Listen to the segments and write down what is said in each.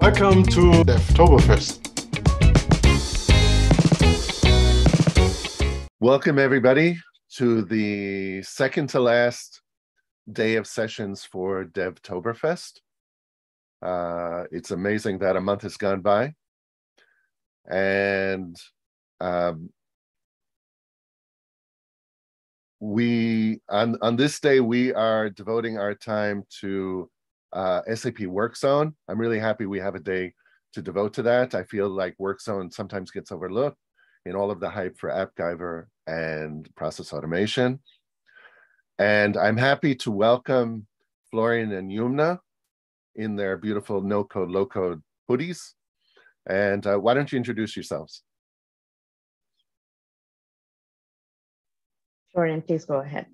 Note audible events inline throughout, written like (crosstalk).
Welcome to Devtoberfest. Welcome, everybody, to the second to last day of sessions for Devtoberfest. Uh, it's amazing that a month has gone by. And um, we, on, on this day, we are devoting our time to uh, SAP WorkZone. I'm really happy we have a day to devote to that. I feel like Work Zone sometimes gets overlooked in all of the hype for AppGyver and process automation. And I'm happy to welcome Florian and Yumna in their beautiful no code, low code hoodies. And uh, why don't you introduce yourselves? Florian, please go ahead.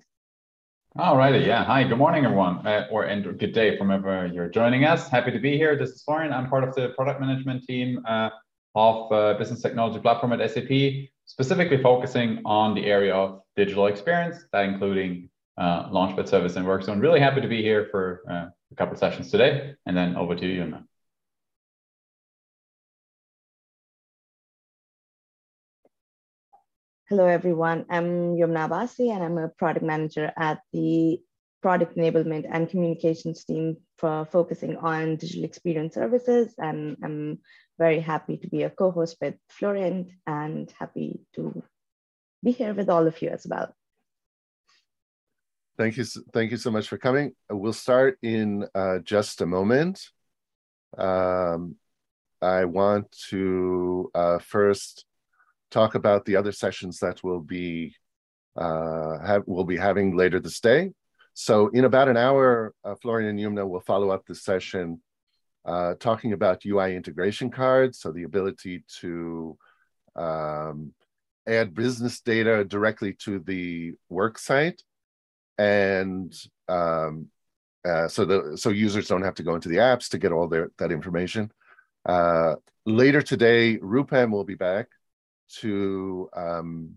Alrighty, yeah. Hi, good morning, everyone, uh, or and good day from wherever you're joining us. Happy to be here. This is Florian. I'm part of the product management team uh, of uh, Business Technology Platform at SAP, specifically focusing on the area of digital experience, that including uh, Launchpad service and work. So I'm really happy to be here for uh, a couple of sessions today. And then over to you, Yumna. Hello, everyone. I'm Yumna Abasi, and I'm a product manager at the product enablement and communications team for focusing on digital experience services. And I'm very happy to be a co-host with Florian and happy to be here with all of you as well. Thank you. Thank you so much for coming. We'll start in uh, just a moment. Um, I want to uh, first talk about the other sessions that we'll be uh, have we'll be having later this day. So in about an hour, uh, Florian and Yumna will follow up the session uh, talking about UI integration cards, so the ability to um, add business data directly to the work site, and um, uh, so the so users don't have to go into the apps to get all their that information. Uh, later today, Rupam will be back to um,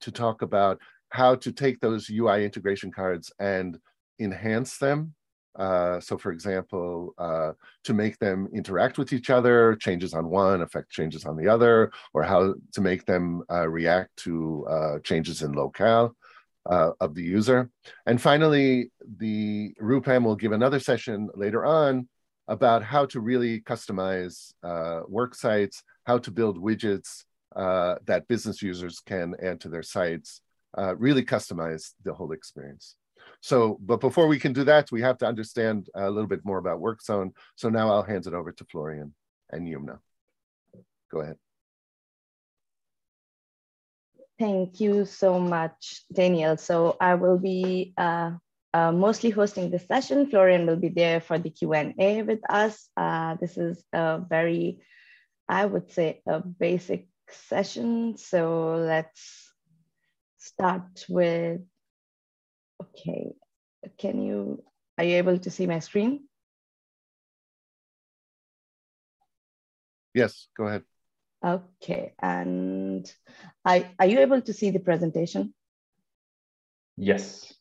to talk about how to take those UI integration cards and enhance them. Uh, so, for example, uh, to make them interact with each other, changes on one affect changes on the other, or how to make them uh, react to uh, changes in locale uh, of the user. And finally, the Rupam will give another session later on about how to really customize uh, work sites, how to build widgets uh, that business users can add to their sites, uh, really customize the whole experience. So, but before we can do that, we have to understand a little bit more about WorkZone. So now I'll hand it over to Florian and Yumna. Go ahead. Thank you so much, Daniel. So I will be uh, uh, mostly hosting this session. Florian will be there for the Q&A with us. Uh, this is a very, I would say, a basic session. So let's start with, okay, can you, are you able to see my screen? Yes, go ahead. Okay, and I, are you able to see the presentation? Yes.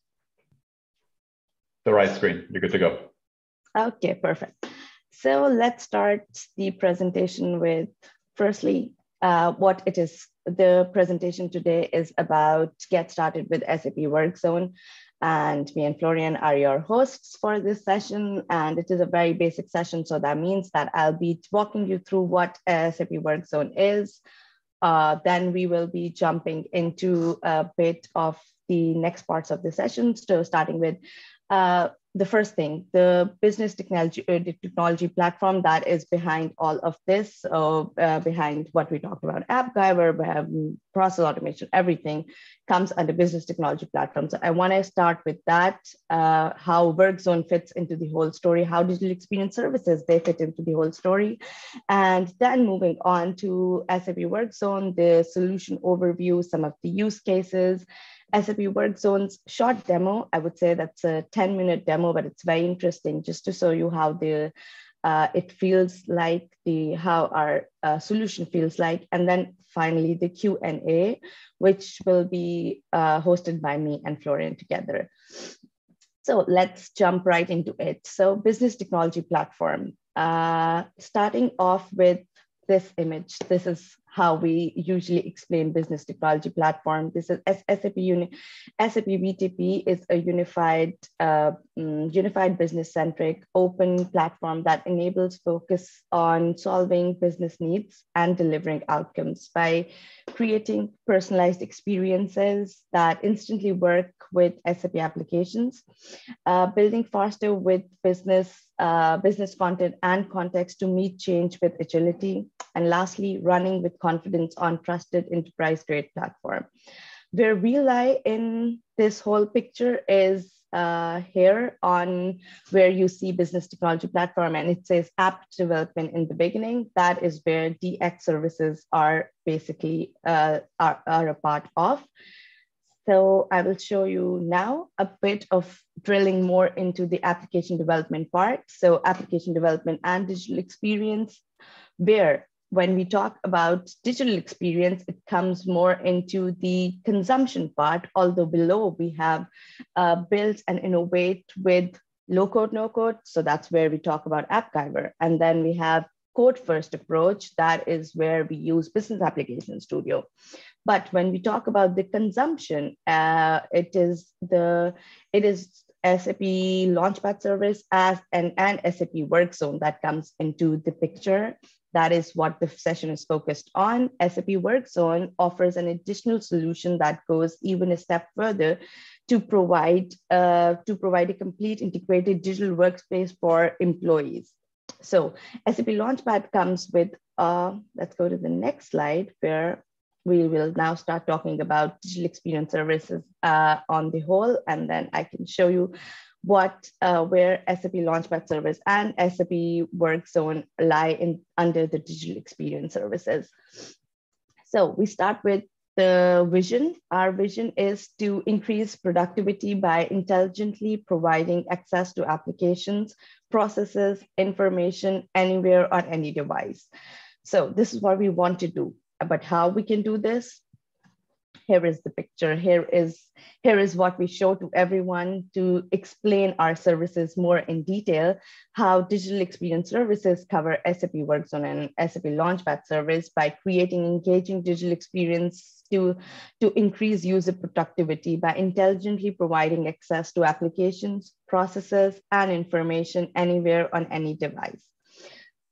The right screen, you're good to go. Okay, perfect. So let's start the presentation with firstly, uh, what it is. The presentation today is about get started with SAP WorkZone. And me and Florian are your hosts for this session. And it is a very basic session. So that means that I'll be walking you through what SAP WorkZone is. Uh, then we will be jumping into a bit of the next parts of the session. So starting with uh, the first thing, the business technology, uh, technology platform that is behind all of this, so uh, behind what we talked about, AppGyver, um, process automation, everything comes under business technology platform. So I want to start with that, uh, how WorkZone fits into the whole story, how digital experience services, they fit into the whole story. And then moving on to SAP WorkZone, the solution overview, some of the use cases, SAP WorkZone's short demo, I would say that's a 10 minute demo, but it's very interesting just to show you how the uh, it feels like the how our uh, solution feels like and then finally the q&a which will be uh, hosted by me and florian together So let's jump right into it. So business technology platform, uh, starting off with this image. This is how we usually explain business technology platform. This is SAP, Uni SAP BTP is a unified, uh, mm, unified business-centric open platform that enables focus on solving business needs and delivering outcomes by creating personalized experiences that instantly work with SAP applications, uh, building faster with business uh, business content and context to meet change with agility, and lastly, running with confidence on trusted enterprise grade platform. Where we lie in this whole picture is uh, here on where you see business technology platform and it says app development in the beginning. That is where DX services are basically uh, are, are a part of. So I will show you now a bit of drilling more into the application development part. So application development and digital experience, where when we talk about digital experience, it comes more into the consumption part, although below we have uh, built and innovate with low code, no code. So that's where we talk about AppGyver. And then we have code first approach, that is where we use Business Application Studio. But when we talk about the consumption, uh, it is the it is SAP Launchpad service as an and SAP work zone that comes into the picture. That is what the session is focused on. SAP Work Zone offers an additional solution that goes even a step further to provide uh, to provide a complete integrated digital workspace for employees. So SAP Launchpad comes with, uh, let's go to the next slide where we will now start talking about digital experience services uh, on the whole, and then I can show you what uh, where SAP Launchpad service and SAP Work Zone lie in under the digital experience services. So we start with the vision. Our vision is to increase productivity by intelligently providing access to applications, processes, information anywhere on any device. So this is what we want to do. But how we can do this? here is the picture here is here is what we show to everyone to explain our services more in detail how digital experience services cover sap workzone and sap launchpad service by creating engaging digital experience to to increase user productivity by intelligently providing access to applications processes and information anywhere on any device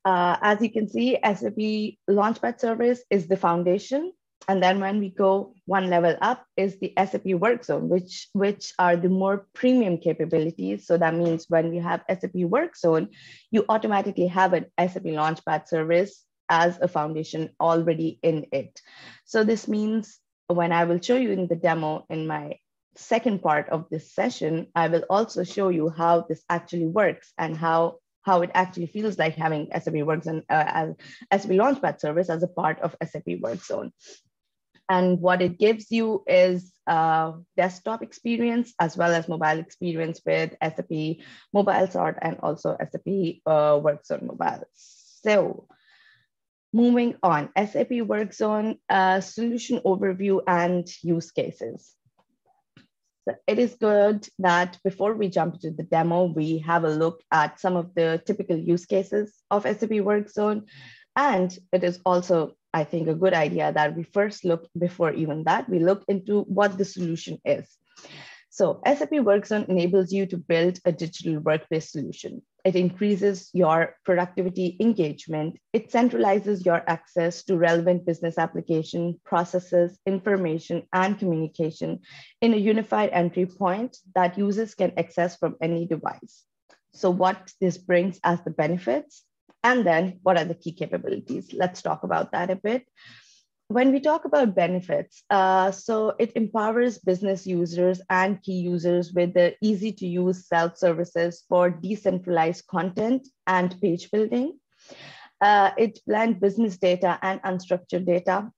uh, as you can see, SAP Launchpad service is the foundation and then when we go one level up is the SAP Workzone, which, which are the more premium capabilities. So that means when we have SAP Work Zone, you automatically have an SAP Launchpad service as a foundation already in it. So this means when I will show you in the demo in my second part of this session, I will also show you how this actually works and how how it actually feels like having SAP Works Workzone uh, as SAP Launchpad service as a part of SAP Workzone. And what it gives you is a desktop experience as well as mobile experience with SAP Mobile Start and also SAP uh, Workzone Mobile. So moving on, SAP Workzone uh, solution overview and use cases. So it is good that before we jump into the demo, we have a look at some of the typical use cases of SAP Workzone. And it is also I think, a good idea that we first look before even that, we look into what the solution is. So SAP Workzone enables you to build a digital workplace solution. It increases your productivity engagement. It centralizes your access to relevant business application, processes, information, and communication in a unified entry point that users can access from any device. So what this brings as the benefits and then what are the key capabilities? Let's talk about that a bit. When we talk about benefits, uh, so it empowers business users and key users with the easy to use self services for decentralized content and page building. Uh, it blends business data and unstructured data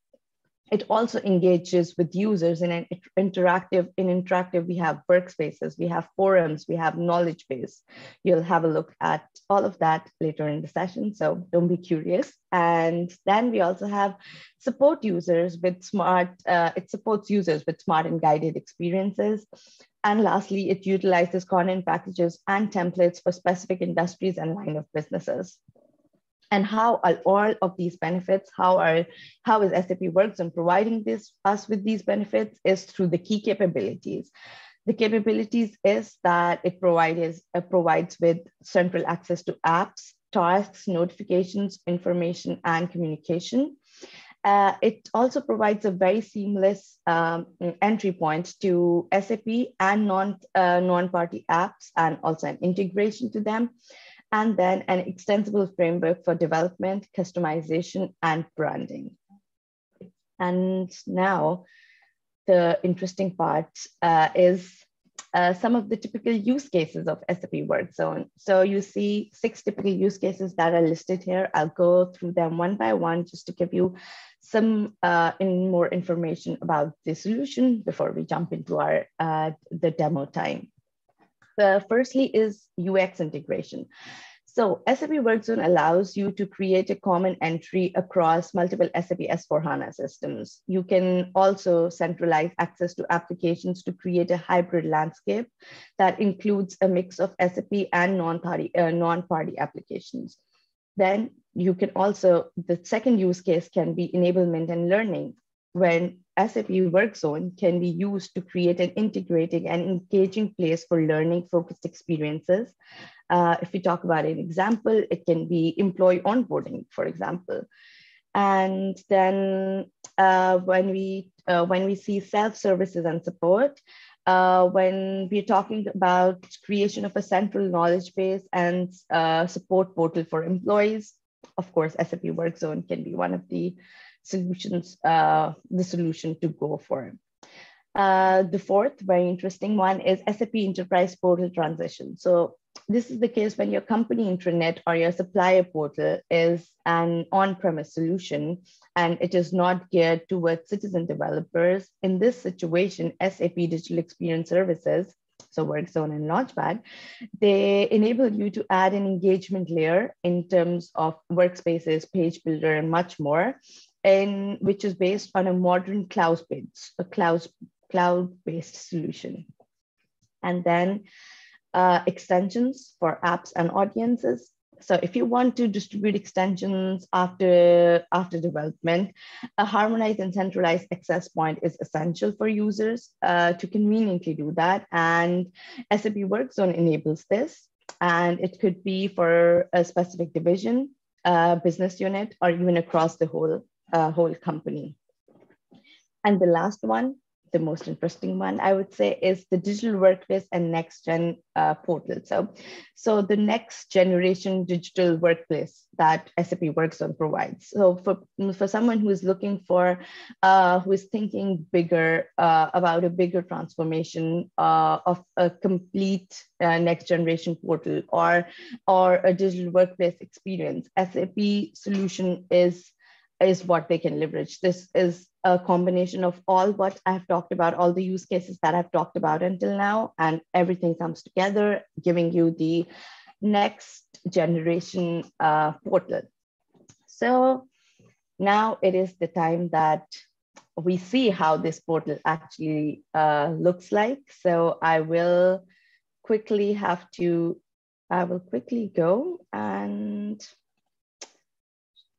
it also engages with users in an interactive in interactive we have workspaces we have forums we have knowledge base. You'll have a look at all of that later in the session so don't be curious. And then we also have support users with smart uh, it supports users with smart and guided experiences. And lastly, it utilizes content packages and templates for specific industries and line of businesses. And how are all of these benefits, how are how is SAP Workzone providing this us with these benefits is through the key capabilities. The capabilities is that it provides, uh, provides with central access to apps, tasks, notifications, information, and communication. Uh, it also provides a very seamless um, entry point to SAP and non, uh, non-party apps and also an integration to them. And then an extensible framework for development, customization, and branding. And now the interesting part uh, is uh, some of the typical use cases of SAP Workzone. So you see six typical use cases that are listed here. I'll go through them one by one just to give you some uh, in more information about the solution before we jump into our uh, the demo time. The firstly is UX integration. So SAP Workzone allows you to create a common entry across multiple SAP S4HANA systems. You can also centralize access to applications to create a hybrid landscape that includes a mix of SAP and non-party uh, non-party applications. Then you can also, the second use case can be enablement and learning when SAP Work Zone can be used to create an integrating and engaging place for learning focused experiences uh, if we talk about an example, it can be employee onboarding, for example. And then uh, when we uh, when we see self services and support, uh, when we're talking about creation of a central knowledge base and uh, support portal for employees, of course, SAP Work Zone can be one of the solutions, uh, the solution to go for. Uh, the fourth very interesting one is SAP Enterprise Portal Transition. So this is the case when your company intranet or your supplier portal is an on-premise solution and it is not geared towards citizen developers. In this situation, SAP Digital Experience Services, so Workzone and Launchpad, they enable you to add an engagement layer in terms of workspaces, page builder, and much more, and which is based on a modern cloud-based, a cloud, cloud-based solution. And then uh, extensions for apps and audiences. So if you want to distribute extensions after, after development, a harmonized and centralized access point is essential for users uh, to conveniently do that. And SAP Workzone enables this. And it could be for a specific division, uh, business unit, or even across the whole, uh, whole company. And the last one the most interesting one, I would say, is the digital workplace and next gen uh, portal. So, so the next generation digital workplace that SAP Workzone provides. So for, for someone who is looking for, uh, who is thinking bigger uh, about a bigger transformation uh, of a complete uh, next generation portal or, or a digital workplace experience, SAP solution is is what they can leverage. This is a combination of all what I've talked about, all the use cases that I've talked about until now, and everything comes together, giving you the next generation uh, portal. So now it is the time that we see how this portal actually uh, looks like. So I will quickly have to, I will quickly go and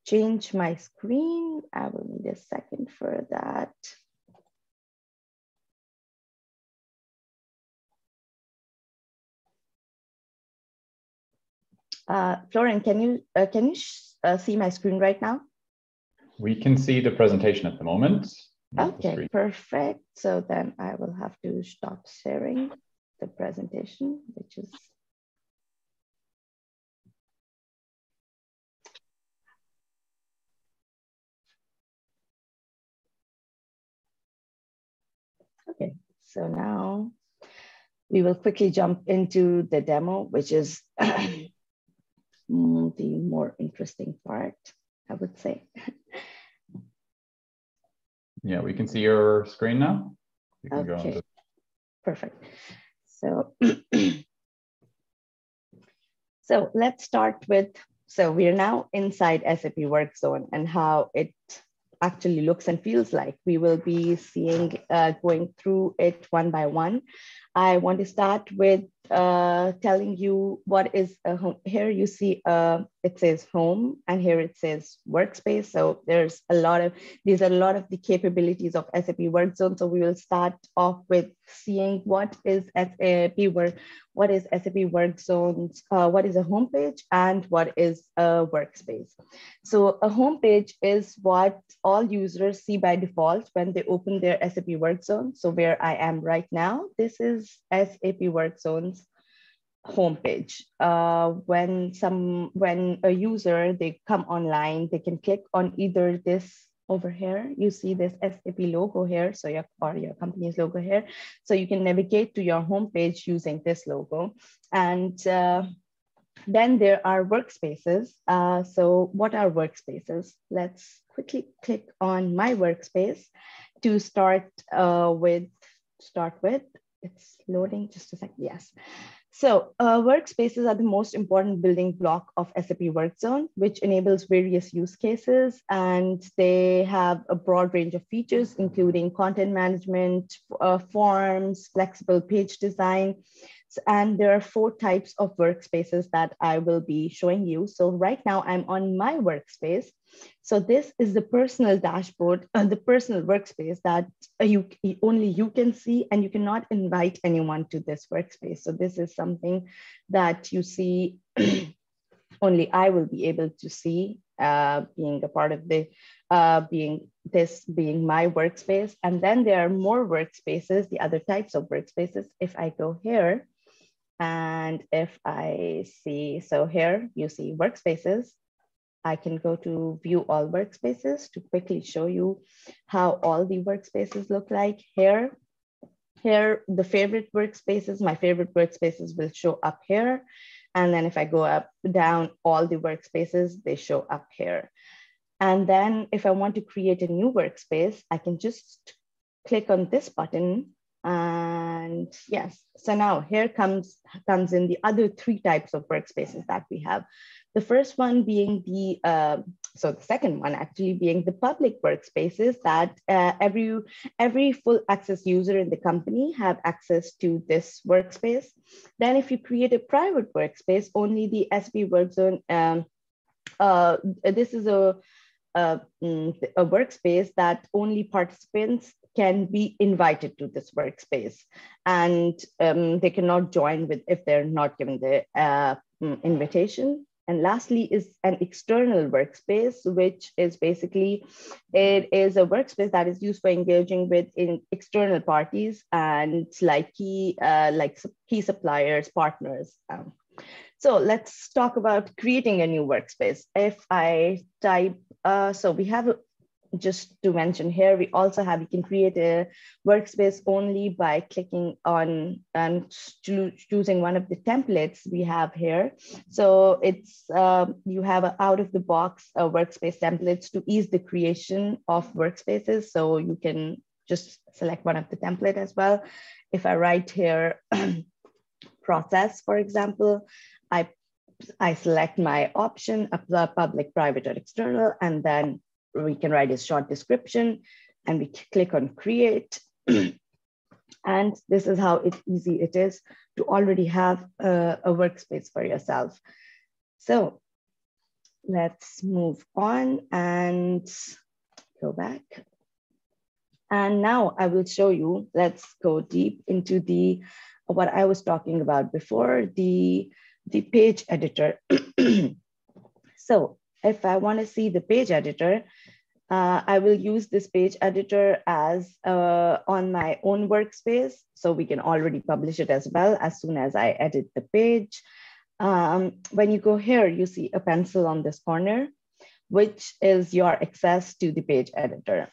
change my screen. I will need a second for that. Uh, Florian, can you uh, can you uh, see my screen right now? We can see the presentation at the moment. Okay, perfect. So then I will have to stop sharing the presentation, which is Okay, so now we will quickly jump into the demo, which is (clears throat) the more interesting part, I would say. (laughs) Yeah, we can see your screen now. You can okay. Perfect. So, (clears throat) so let's start with, so we're now inside SAP Work Zone and how it actually looks and feels like. We will be seeing, uh, going through it one by one. I want to start with uh, telling you what is a home. Here you see uh, it says home and here it says workspace. So there's a lot of, these are a lot of the capabilities of SAP WorkZone. So we will start off with seeing what is SAP Work, what is SAP WorkZones, uh, what is a homepage and what is a workspace. So a homepage is what all users see by default when they open their SAP WorkZone. So where I am right now, this is SAP WorkZones homepage. Uh, when some when a user they come online, they can click on either this over here. You see this SAP logo here, so your or your company's logo here. So you can navigate to your homepage using this logo. And uh, then there are workspaces. Uh, so what are workspaces? Let's quickly click on my workspace to start uh, with. Start with. It's loading just a second. Yes. So uh, workspaces are the most important building block of SAP WorkZone, which enables various use cases. And they have a broad range of features, including content management, uh, forms, flexible page design. And there are four types of workspaces that I will be showing you. So right now I'm on my workspace. So this is the personal dashboard, uh, the personal workspace that you only you can see and you cannot invite anyone to this workspace. So this is something that you see (clears throat) only I will be able to see uh, being a part of the, uh, being this being my workspace. And then there are more workspaces, the other types of workspaces. If I go here, and if I see, so here you see workspaces, I can go to view all workspaces to quickly show you how all the workspaces look like here. Here, the favorite workspaces, my favorite workspaces will show up here. And then if I go up, down, all the workspaces, they show up here. And then if I want to create a new workspace, I can just click on this button and yes, so now here comes, comes in the other three types of workspaces that we have. The first one being the, uh, so the second one actually being the public workspaces that uh, every, every full access user in the company have access to this workspace. Then if you create a private workspace, only the SB WorkZone, um, uh, this is a, a, mm, a workspace that only participants can be invited to this workspace and um, they cannot join with if they're not given the uh, mm, invitation and lastly is an external workspace, which is basically, it is a workspace that is used for engaging with in external parties and like key, uh, like key suppliers, partners. Um, so let's talk about creating a new workspace. If I type, uh, so we have just to mention here, we also have, you can create a workspace only by clicking on and choosing one of the templates we have here. So it's, uh, you have out of the box uh, workspace templates to ease the creation of workspaces. So you can just select one of the template as well. If I write here (clears throat) process, for example, I I select my option, a public, private, or external, and then we can write a short description and we click on create. (clears throat) and this is how it, easy it is to already have a, a workspace for yourself. So let's move on and go back. And now I will show you, let's go deep into the, what I was talking about before, the, the page editor. (clears throat) so if I want to see the page editor, uh, I will use this page editor as uh, on my own workspace. So we can already publish it as well as soon as I edit the page. Um, when you go here, you see a pencil on this corner, which is your access to the page editor.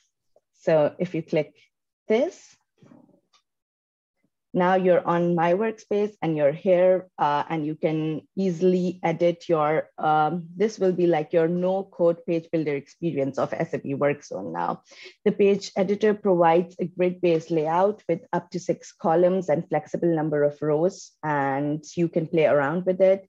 So if you click this, now you're on my workspace and you're here uh, and you can easily edit your, um, this will be like your no code page builder experience of SAP WorkZone now. The page editor provides a grid-based layout with up to six columns and flexible number of rows and you can play around with it.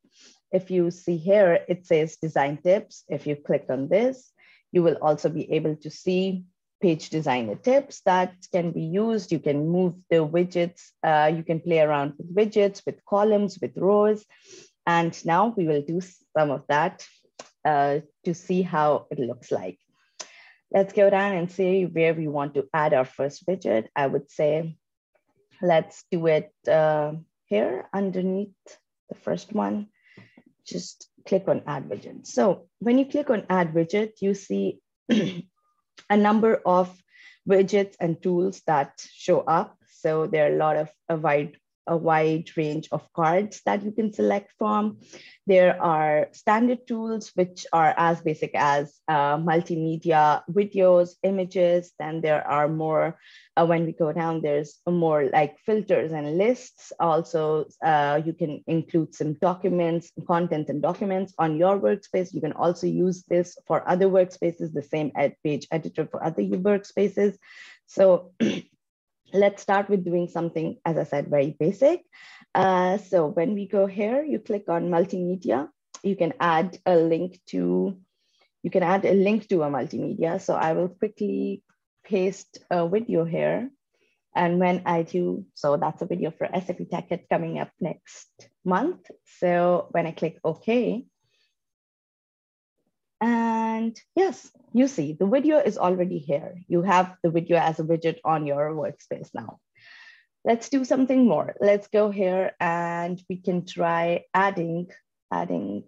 If you see here, it says design tips. If you click on this, you will also be able to see page designer tips that can be used. You can move the widgets, uh, you can play around with widgets, with columns, with rows. And now we will do some of that uh, to see how it looks like. Let's go down and see where we want to add our first widget. I would say, let's do it uh, here underneath the first one. Just click on add widget. So when you click on add widget, you see (clears throat) a number of widgets and tools that show up. So there are a lot of a wide a wide range of cards that you can select from. There are standard tools, which are as basic as uh, multimedia videos, images. Then there are more, uh, when we go down, there's more like filters and lists. Also, uh, you can include some documents, content and documents on your workspace. You can also use this for other workspaces, the same ed page editor for other workspaces. So (clears throat) let's start with doing something, as I said, very basic. Uh, so when we go here, you click on multimedia, you can add a link to, you can add a link to a multimedia. So I will quickly paste a video here. And when I do, so that's a video for SAP TechEd coming up next month. So when I click OK, and yes, you see the video is already here. You have the video as a widget on your workspace now. Let's do something more. Let's go here and we can try adding, adding,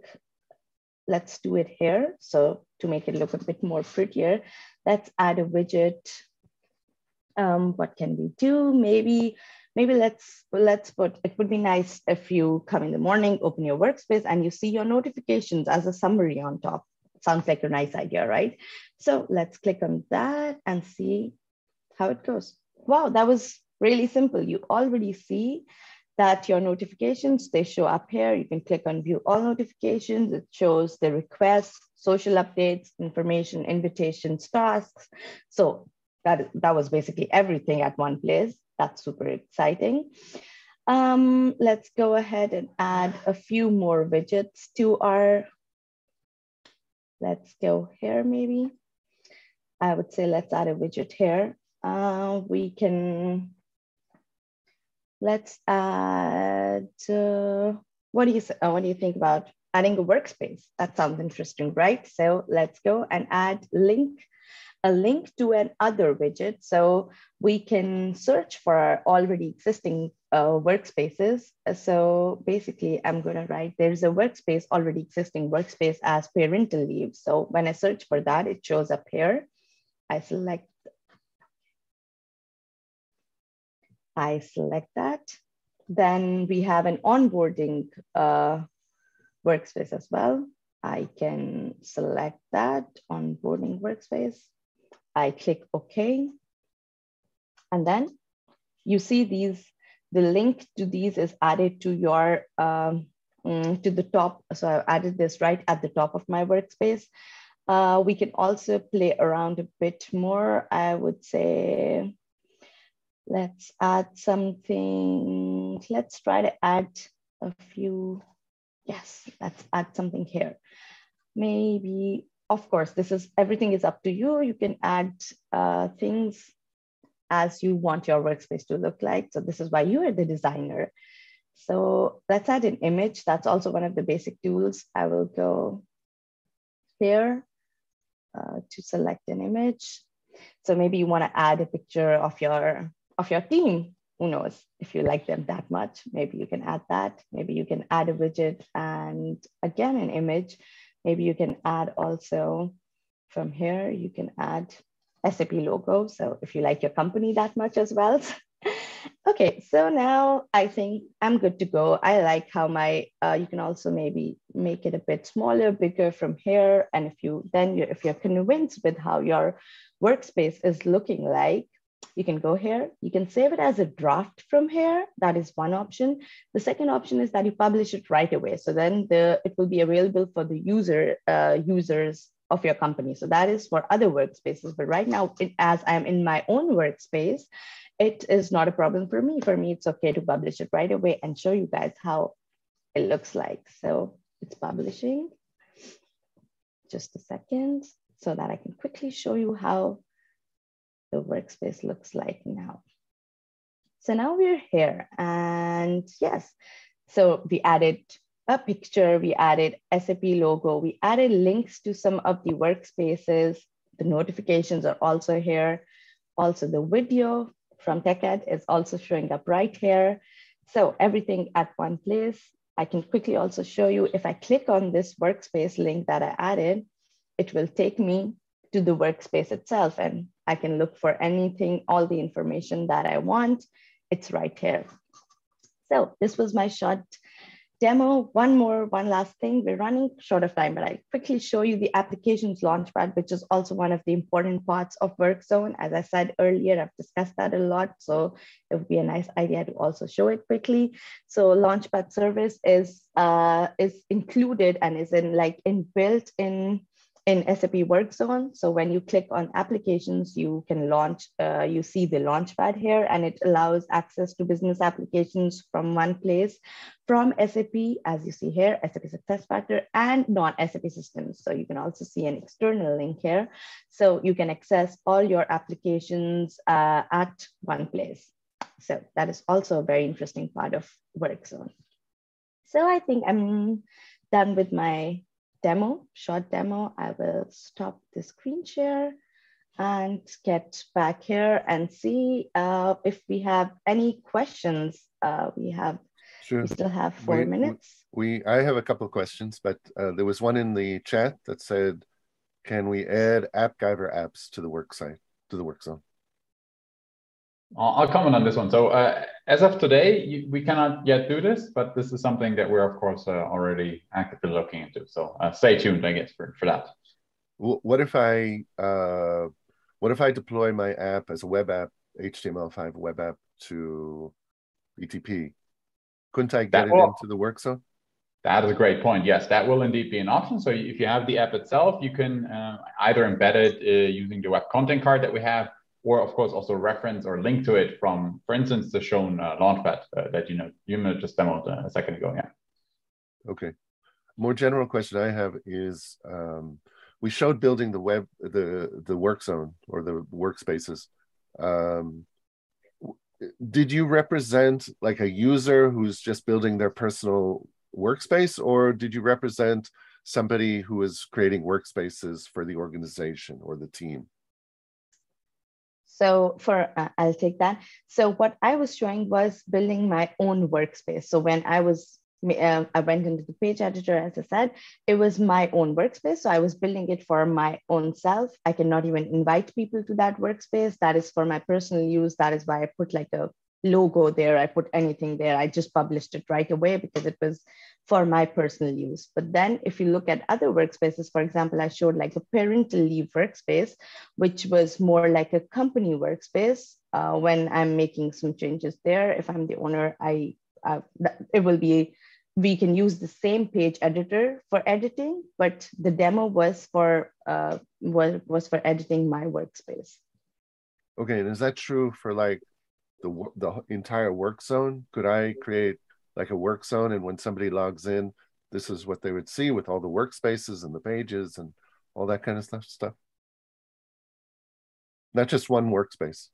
let's do it here. So to make it look a bit more prettier, let's add a widget. Um, what can we do? Maybe maybe let's let's put it would be nice if you come in the morning open your workspace and you see your notifications as a summary on top sounds like a nice idea, right? So let's click on that and see how it goes. Wow, that was really simple. You already see that your notifications, they show up here. You can click on view all notifications. It shows the requests, social updates, information, invitations, tasks. So that, that was basically everything at one place. That's super exciting. Um, let's go ahead and add a few more widgets to our Let's go here maybe. I would say let's add a widget here. Uh, we can, let's add, uh, what do you uh, what do you think about adding a workspace? That sounds interesting, right? So let's go and add link a link to an other widget. So we can search for our already existing uh, workspaces. So basically I'm gonna write, there's a workspace, already existing workspace as parental leave. So when I search for that, it shows up here. I select, I select that. Then we have an onboarding uh, workspace as well. I can select that onboarding workspace. I click OK. And then you see these, the link to these is added to your, um, mm, to the top. So I've added this right at the top of my workspace. Uh, we can also play around a bit more. I would say, let's add something. Let's try to add a few. Yes, let's add something here. Maybe of course, this is everything is up to you. You can add uh, things as you want your workspace to look like. So this is why you are the designer. So let's add an image. That's also one of the basic tools. I will go here uh, to select an image. So maybe you want to add a picture of your of your team. Who knows if you like them that much? Maybe you can add that. Maybe you can add a widget and again an image. Maybe you can add also from here, you can add SAP logo. So if you like your company that much as well. (laughs) okay, so now I think I'm good to go. I like how my, uh, you can also maybe make it a bit smaller, bigger from here. And if you, then you, if you're convinced with how your workspace is looking like, you can go here. You can save it as a draft from here. That is one option. The second option is that you publish it right away. So then the it will be available for the user uh, users of your company. So that is for other workspaces. But right now, it, as I'm in my own workspace, it is not a problem for me. For me, it's okay to publish it right away and show you guys how it looks like. So it's publishing. Just a second so that I can quickly show you how the workspace looks like now. So now we're here and yes, so we added a picture, we added SAP logo, we added links to some of the workspaces. The notifications are also here. Also the video from TechEd is also showing up right here. So everything at one place. I can quickly also show you if I click on this workspace link that I added, it will take me to the workspace itself and I can look for anything, all the information that I want. It's right here. So this was my short demo. One more, one last thing. We're running short of time, but I quickly show you the applications launchpad, which is also one of the important parts of WorkZone. As I said earlier, I've discussed that a lot, so it would be a nice idea to also show it quickly. So launchpad service is uh, is included and is in like inbuilt in in SAP WorkZone. So when you click on applications, you can launch, uh, you see the launchpad here, and it allows access to business applications from one place from SAP, as you see here, SAP SuccessFactor and non-SAP systems. So you can also see an external link here. So you can access all your applications uh, at one place. So that is also a very interesting part of WorkZone. So I think I'm done with my demo, short demo, I will stop the screen share and get back here and see uh, if we have any questions. Uh, we have, sure. we still have four we, minutes. We, I have a couple of questions, but uh, there was one in the chat that said, can we add AppGyver apps to the work site, to the work zone? I'll comment on this one. So uh, as of today, you, we cannot yet do this, but this is something that we're of course uh, already actively looking into. So uh, stay tuned, I guess, for, for that. What if I uh, what if I deploy my app as a web app, HTML5 web app to BTP? Couldn't I get that it will, into the work zone? That is a great point. Yes, that will indeed be an option. So if you have the app itself, you can uh, either embed it uh, using the web content card that we have, or of course also reference or link to it from, for instance, the shown uh, Launchpad uh, that you know you just demoed uh, a second ago. Yeah. Okay. More general question I have is um, we showed building the web the the work zone or the workspaces. Um, did you represent like a user who's just building their personal workspace, or did you represent somebody who is creating workspaces for the organization or the team? So for, uh, I'll take that. So what I was showing was building my own workspace. So when I was, uh, I went into the page editor, as I said, it was my own workspace. So I was building it for my own self. I cannot even invite people to that workspace. That is for my personal use. That is why I put like a logo there. I put anything there. I just published it right away because it was for my personal use. But then if you look at other workspaces, for example, I showed like a parental leave workspace, which was more like a company workspace. Uh, when I'm making some changes there, if I'm the owner, I uh, it will be we can use the same page editor for editing, but the demo was for uh, was was for editing my workspace. Okay, is that true for like the the entire work zone? Could I create like a work zone and when somebody logs in this is what they would see with all the workspaces and the pages and all that kind of stuff stuff? Not just one workspace.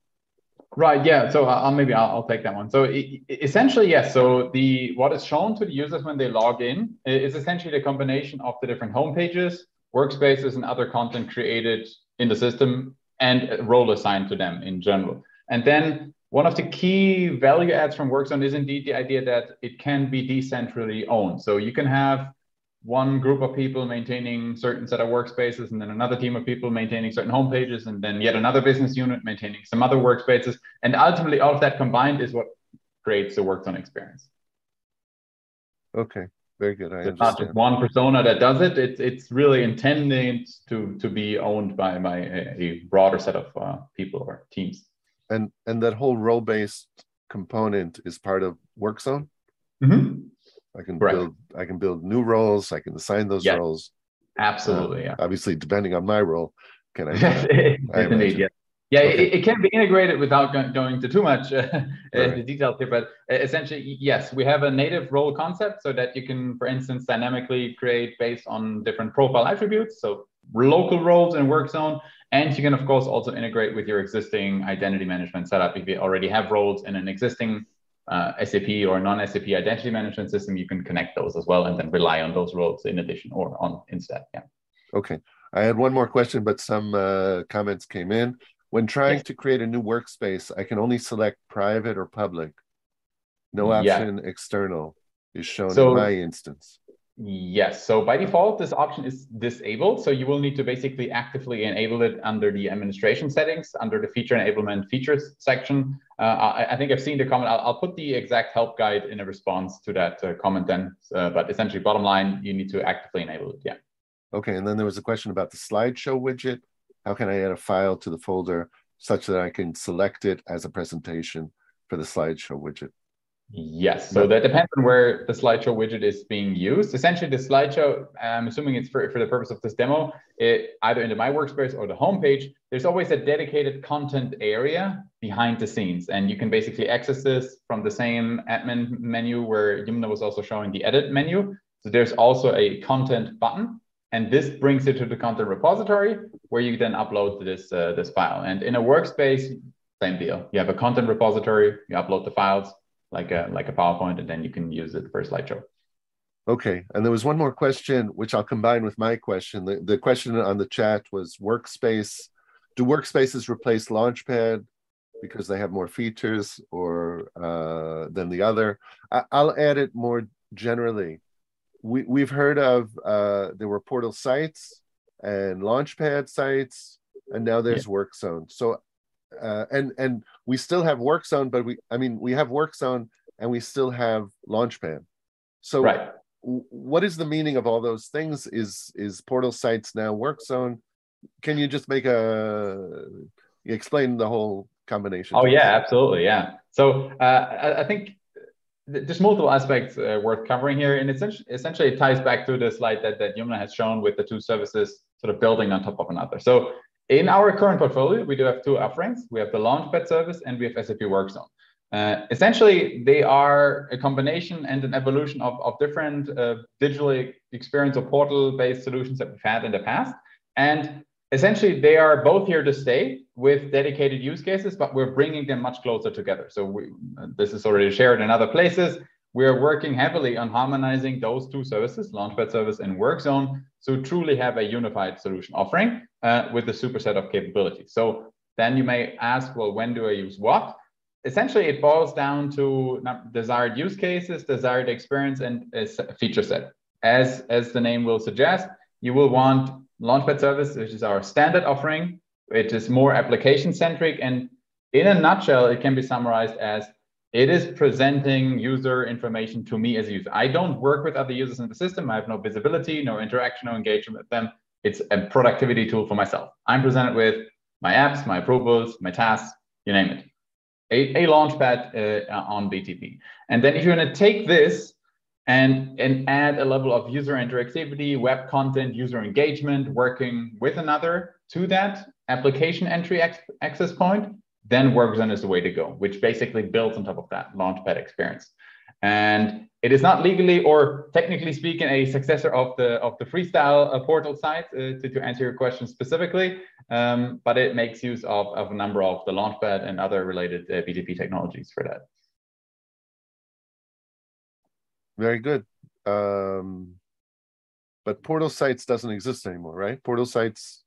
Right yeah so uh, i'll maybe i'll, I'll take that one. So it, essentially yes so the what is shown to the users when they log in is essentially the combination of the different home pages workspaces and other content created in the system and role assigned to them in general. And then one of the key value adds from WorkZone is indeed the idea that it can be decentrally owned. So you can have one group of people maintaining certain set of workspaces and then another team of people maintaining certain homepages and then yet another business unit maintaining some other workspaces. And ultimately all of that combined is what creates the WorkZone experience. Okay, very good. I it's not just one persona that does it. It's it's really intended to to be owned by by a, a broader set of uh, people or teams and and that whole role based component is part of WorkZone. Mm-hmm. I can Correct. build I can build new roles. I can assign those yeah. roles. Absolutely. Uh, yeah. Obviously, depending on my role, can I? (laughs) I indeed, yeah. Yeah, okay. it, it, can be integrated without going into too much (laughs) uh, right. the details here, but uh, essentially, yes, we have a native role concept so that you can, for instance, dynamically create based on different profile attributes. So local roles and work zone. And you can, of course, also integrate with your existing identity management setup. If you already have roles in an existing uh, SAP or non-SAP identity management system, you can connect those as well and then rely on those roles in addition or on instead. Yeah. Okay. I had one more question, but some uh, comments came in. When trying yes. to create a new workspace, I can only select private or public. No option yeah. external is shown so, in my instance. Yes. So by default, this option is disabled. So you will need to basically actively enable it under the administration settings, under the feature enablement features section. Uh, I, I, think I've seen the comment. I'll, I'll, put the exact help guide in a response to that uh, comment then. Uh, but essentially, bottom line, you need to actively enable it. Yeah. Okay. And then there was a question about the slideshow widget. How can I add a file to the folder such that I can select it as a presentation for the slideshow widget? Yes, so that depends on where the slideshow widget is being used. Essentially, the slideshow, I'm assuming it's for, for the purpose of this demo, it, either into my workspace or the homepage, there's always a dedicated content area behind the scenes. And you can basically access this from the same admin menu where Yumna was also showing the edit menu. So there's also a content button. And this brings it to the content repository where you then upload this, uh, this file. And in a workspace, same deal. You have a content repository, you upload the files, like a like a PowerPoint, and then you can use it for a slideshow. Okay, and there was one more question, which I'll combine with my question. The, the question on the chat was workspace. Do workspaces replace Launchpad because they have more features or uh, than the other? I, will add it more generally. We, we've heard of, uh, there were portal sites and Launchpad sites, and now there's yeah. WorkZone. So uh, and and we still have work zone but we i mean we have work zone and we still have launchpad so right. what is the meaning of all those things? Is is portal sites now work zone? Can you just make a explain the whole combination? Oh yeah absolutely yeah. So uh, I, I, think there's multiple aspects uh, worth covering here and essentially, essentially it ties back to the slide that, that Yumna has shown with the two services sort of building on top of another. So in our current portfolio, we do have two offerings. We have the Launchpad service and we have SAP WorkZone. Uh, essentially, they are a combination and an evolution of, of different uh, digital experience or portal-based solutions that we've had in the past. And essentially, they are both here to stay with dedicated use cases, but we're bringing them much closer together. So we, this is already shared in other places. We're working heavily on harmonizing those two services, Launchpad service and WorkZone, so truly have a unified solution offering uh, with the superset of capabilities. So then you may ask, well, when do I use what? Essentially, it boils down to desired use cases, desired experience, and feature set. As, as the name will suggest, you will want Launchpad service, which is our standard offering, which is more application centric. And in a nutshell, it can be summarized as it is presenting user information to me as a user. I don't work with other users in the system. I have no visibility, no interaction, no engagement with them. It's a productivity tool for myself. I'm presented with my apps, my approvals, my tasks, you name it. A, a launchpad uh, on BTP. And then if you're going to take this and, and add a level of user interactivity, web content, user engagement, working with another to that application entry access point, then WorkZone is the way to go, which basically builds on top of that Launchpad experience. And it is not legally or technically speaking a successor of the of the freestyle uh, portal site uh, to, to answer your question specifically, um, but it makes use of, of a number of the Launchpad and other related uh, BTP technologies for that. Very good. Um, but portal sites doesn't exist anymore, right? Portal sites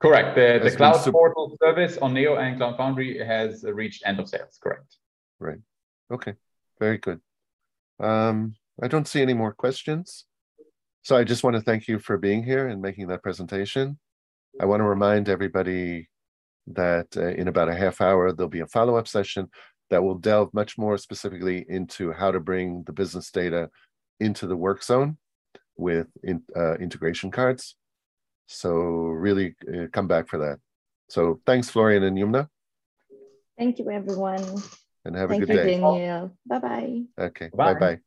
Correct. The, the cloud portal service on Neo and Cloud Foundry has reached end of sales. Correct. Right. Okay. Very good. Um, I don't see any more questions. So I just want to thank you for being here and making that presentation. I want to remind everybody that uh, in about a half hour, there'll be a follow-up session that will delve much more specifically into how to bring the business data into the work zone with in, uh, integration cards. So really uh, come back for that. So thanks, Florian and Yumna. Thank you, everyone. And have Thank a good day. Daniel. Bye bye. Okay. Bye bye.